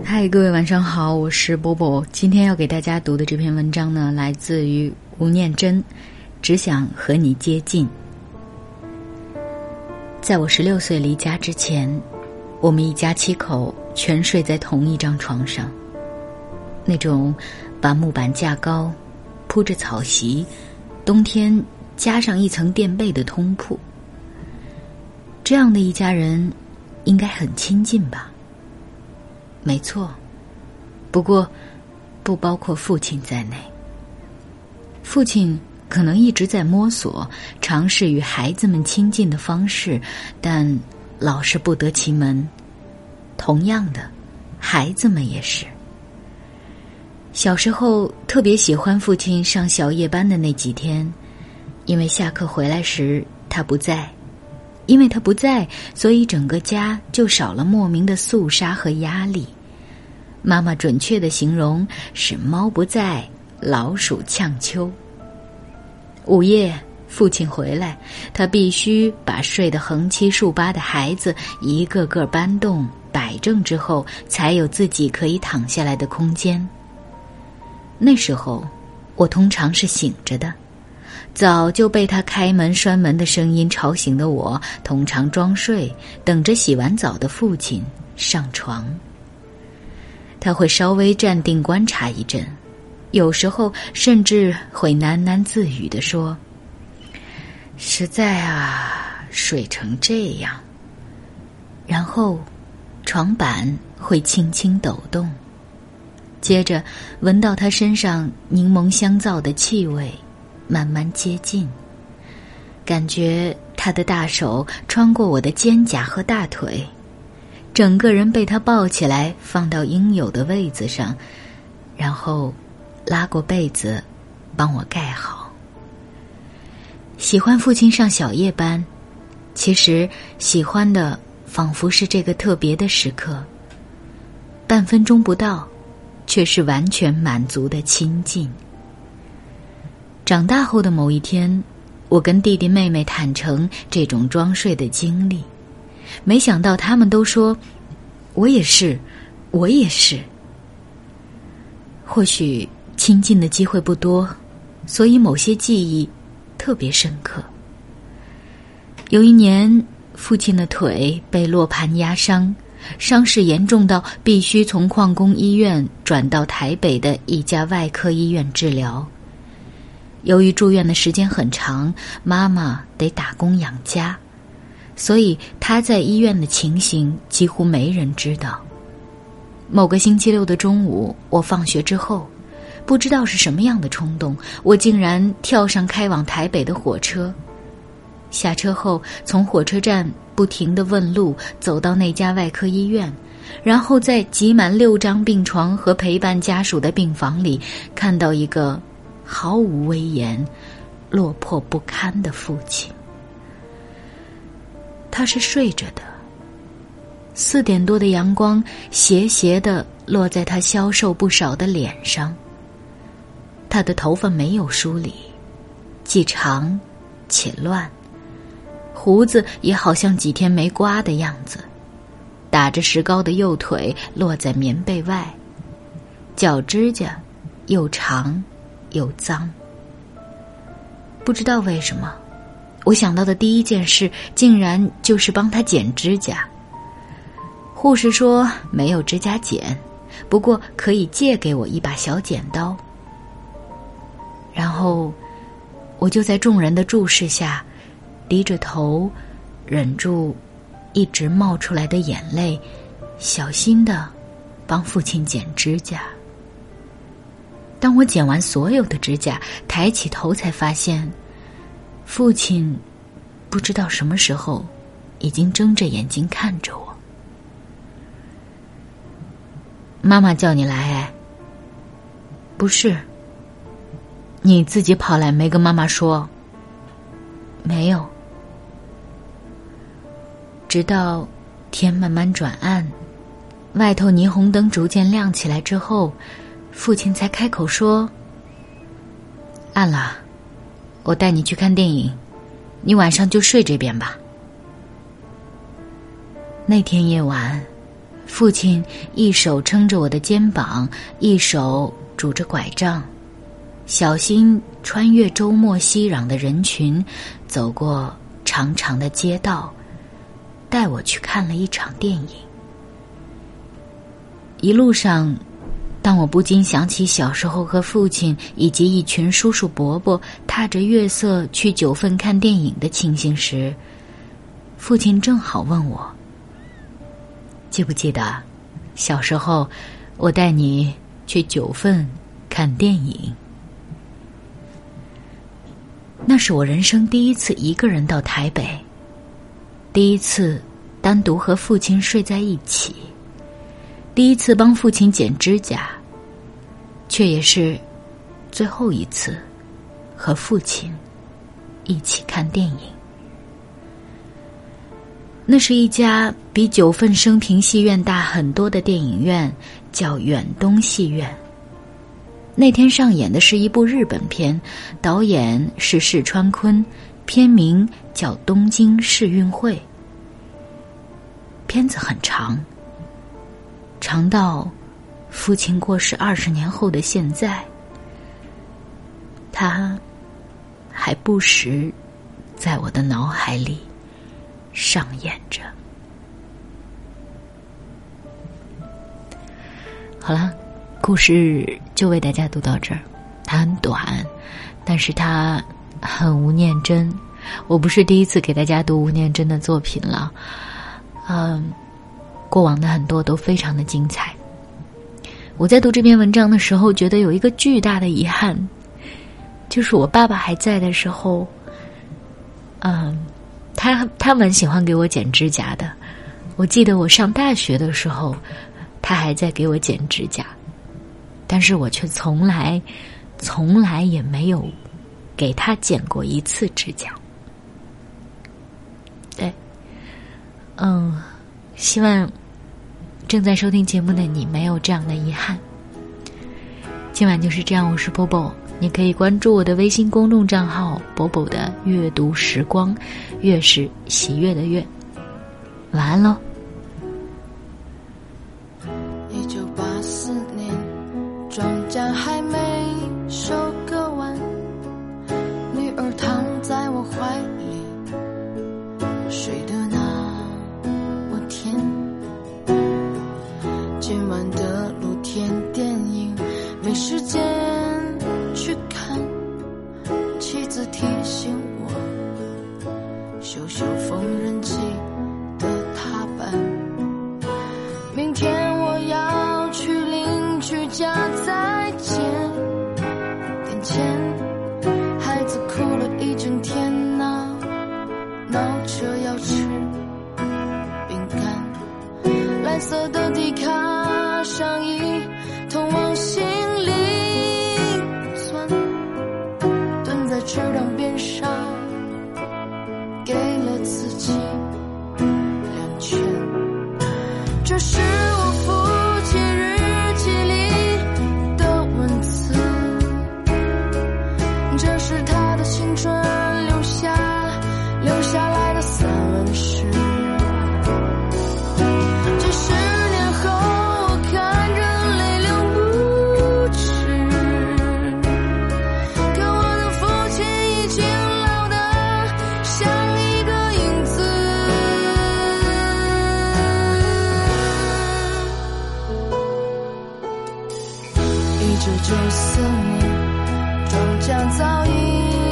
嗨，各位晚上好，我是波波。今天要给大家读的这篇文章呢，来自于吴念真，只想和你接近。在我十六岁离家之前，我们一家七口全睡在同一张床上，那种把木板架高、铺着草席、冬天加上一层垫被的通铺。这样的一家人，应该很亲近吧？没错，不过不包括父亲在内。父亲可能一直在摸索，尝试与孩子们亲近的方式，但老是不得其门。同样的，孩子们也是。小时候特别喜欢父亲上小夜班的那几天，因为下课回来时他不在。因为他不在，所以整个家就少了莫名的肃杀和压力。妈妈准确的形容是“猫不在，老鼠呛秋”。午夜，父亲回来，他必须把睡得横七竖八的孩子一个个搬动摆正之后，才有自己可以躺下来的空间。那时候，我通常是醒着的。早就被他开门摔门的声音吵醒的我，通常装睡，等着洗完澡的父亲上床。他会稍微站定观察一阵，有时候甚至会喃喃自语地说：“实在啊，睡成这样。”然后，床板会轻轻抖动，接着闻到他身上柠檬香皂的气味。慢慢接近，感觉他的大手穿过我的肩胛和大腿，整个人被他抱起来放到应有的位子上，然后拉过被子帮我盖好。喜欢父亲上小夜班，其实喜欢的仿佛是这个特别的时刻，半分钟不到，却是完全满足的亲近。长大后的某一天，我跟弟弟妹妹坦诚这种装睡的经历，没想到他们都说：“我也是，我也是。”或许亲近的机会不多，所以某些记忆特别深刻。有一年，父亲的腿被落盘压伤，伤势严重到必须从矿工医院转到台北的一家外科医院治疗。由于住院的时间很长，妈妈得打工养家，所以他在医院的情形几乎没人知道。某个星期六的中午，我放学之后，不知道是什么样的冲动，我竟然跳上开往台北的火车。下车后，从火车站不停的问路，走到那家外科医院，然后在挤满六张病床和陪伴家属的病房里，看到一个。毫无威严、落魄不堪的父亲，他是睡着的。四点多的阳光斜斜的落在他消瘦不少的脸上。他的头发没有梳理，既长且乱，胡子也好像几天没刮的样子。打着石膏的右腿落在棉被外，脚指甲又长。又脏，不知道为什么，我想到的第一件事竟然就是帮他剪指甲。护士说没有指甲剪，不过可以借给我一把小剪刀。然后，我就在众人的注视下，低着头，忍住一直冒出来的眼泪，小心的帮父亲剪指甲。当我剪完所有的指甲，抬起头才发现，父亲不知道什么时候已经睁着眼睛看着我。妈妈叫你来？哎不是，你自己跑来没跟妈妈说？没有。直到天慢慢转暗，外头霓虹灯逐渐亮起来之后。父亲才开口说：“暗了，我带你去看电影，你晚上就睡这边吧。”那天夜晚父亲一手撑着我的肩膀，一手拄着拐杖，小心穿越周末熙攘的人群，走过长长的街道，带我去看了一场电影。一路上，当我不禁想起小时候和父亲以及一群叔叔伯伯踏着月色去九份看电影的情形时，父亲正好问我：“记不记得小时候我带你去九份看电影？那是我人生第一次一个人到台北，第一次单独和父亲睡在一起。”第一次帮父亲剪指甲，却也是最后一次和父亲一起看电影。那是一家比九份生平戏院大很多的电影院，叫远东戏院。那天上演的是一部日本片，导演是石川昆，片名叫《东京世运会》。片子很长。长到父亲过世二十年后的现在，他还不时在我的脑海里上演着。好了，故事就为大家读到这儿。它很短，但是它很吴念真。我不是第一次给大家读吴念真的作品了，嗯。过往的很多都非常的精彩。我在读这篇文章的时候，觉得有一个巨大的遗憾，就是我爸爸还在的时候，嗯，他他蛮喜欢给我剪指甲的。我记得我上大学的时候，他还在给我剪指甲，但是我却从来从来也没有给他剪过一次指甲。对，嗯，希望。正在收听节目的你，没有这样的遗憾。今晚就是这样，我是波波，你可以关注我的微信公众账号“波波的阅读时光”，月是喜悦的月。晚安喽。一九八四年，庄稼还没收割完，女儿躺在我怀里，的抵抗。1994年，庄稼早已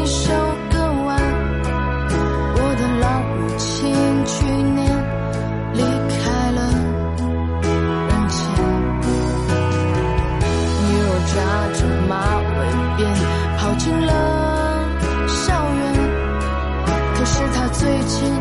收割完，我的老母亲去年离开了人间。女儿扎着马尾辫，跑进了校园，可是她最近。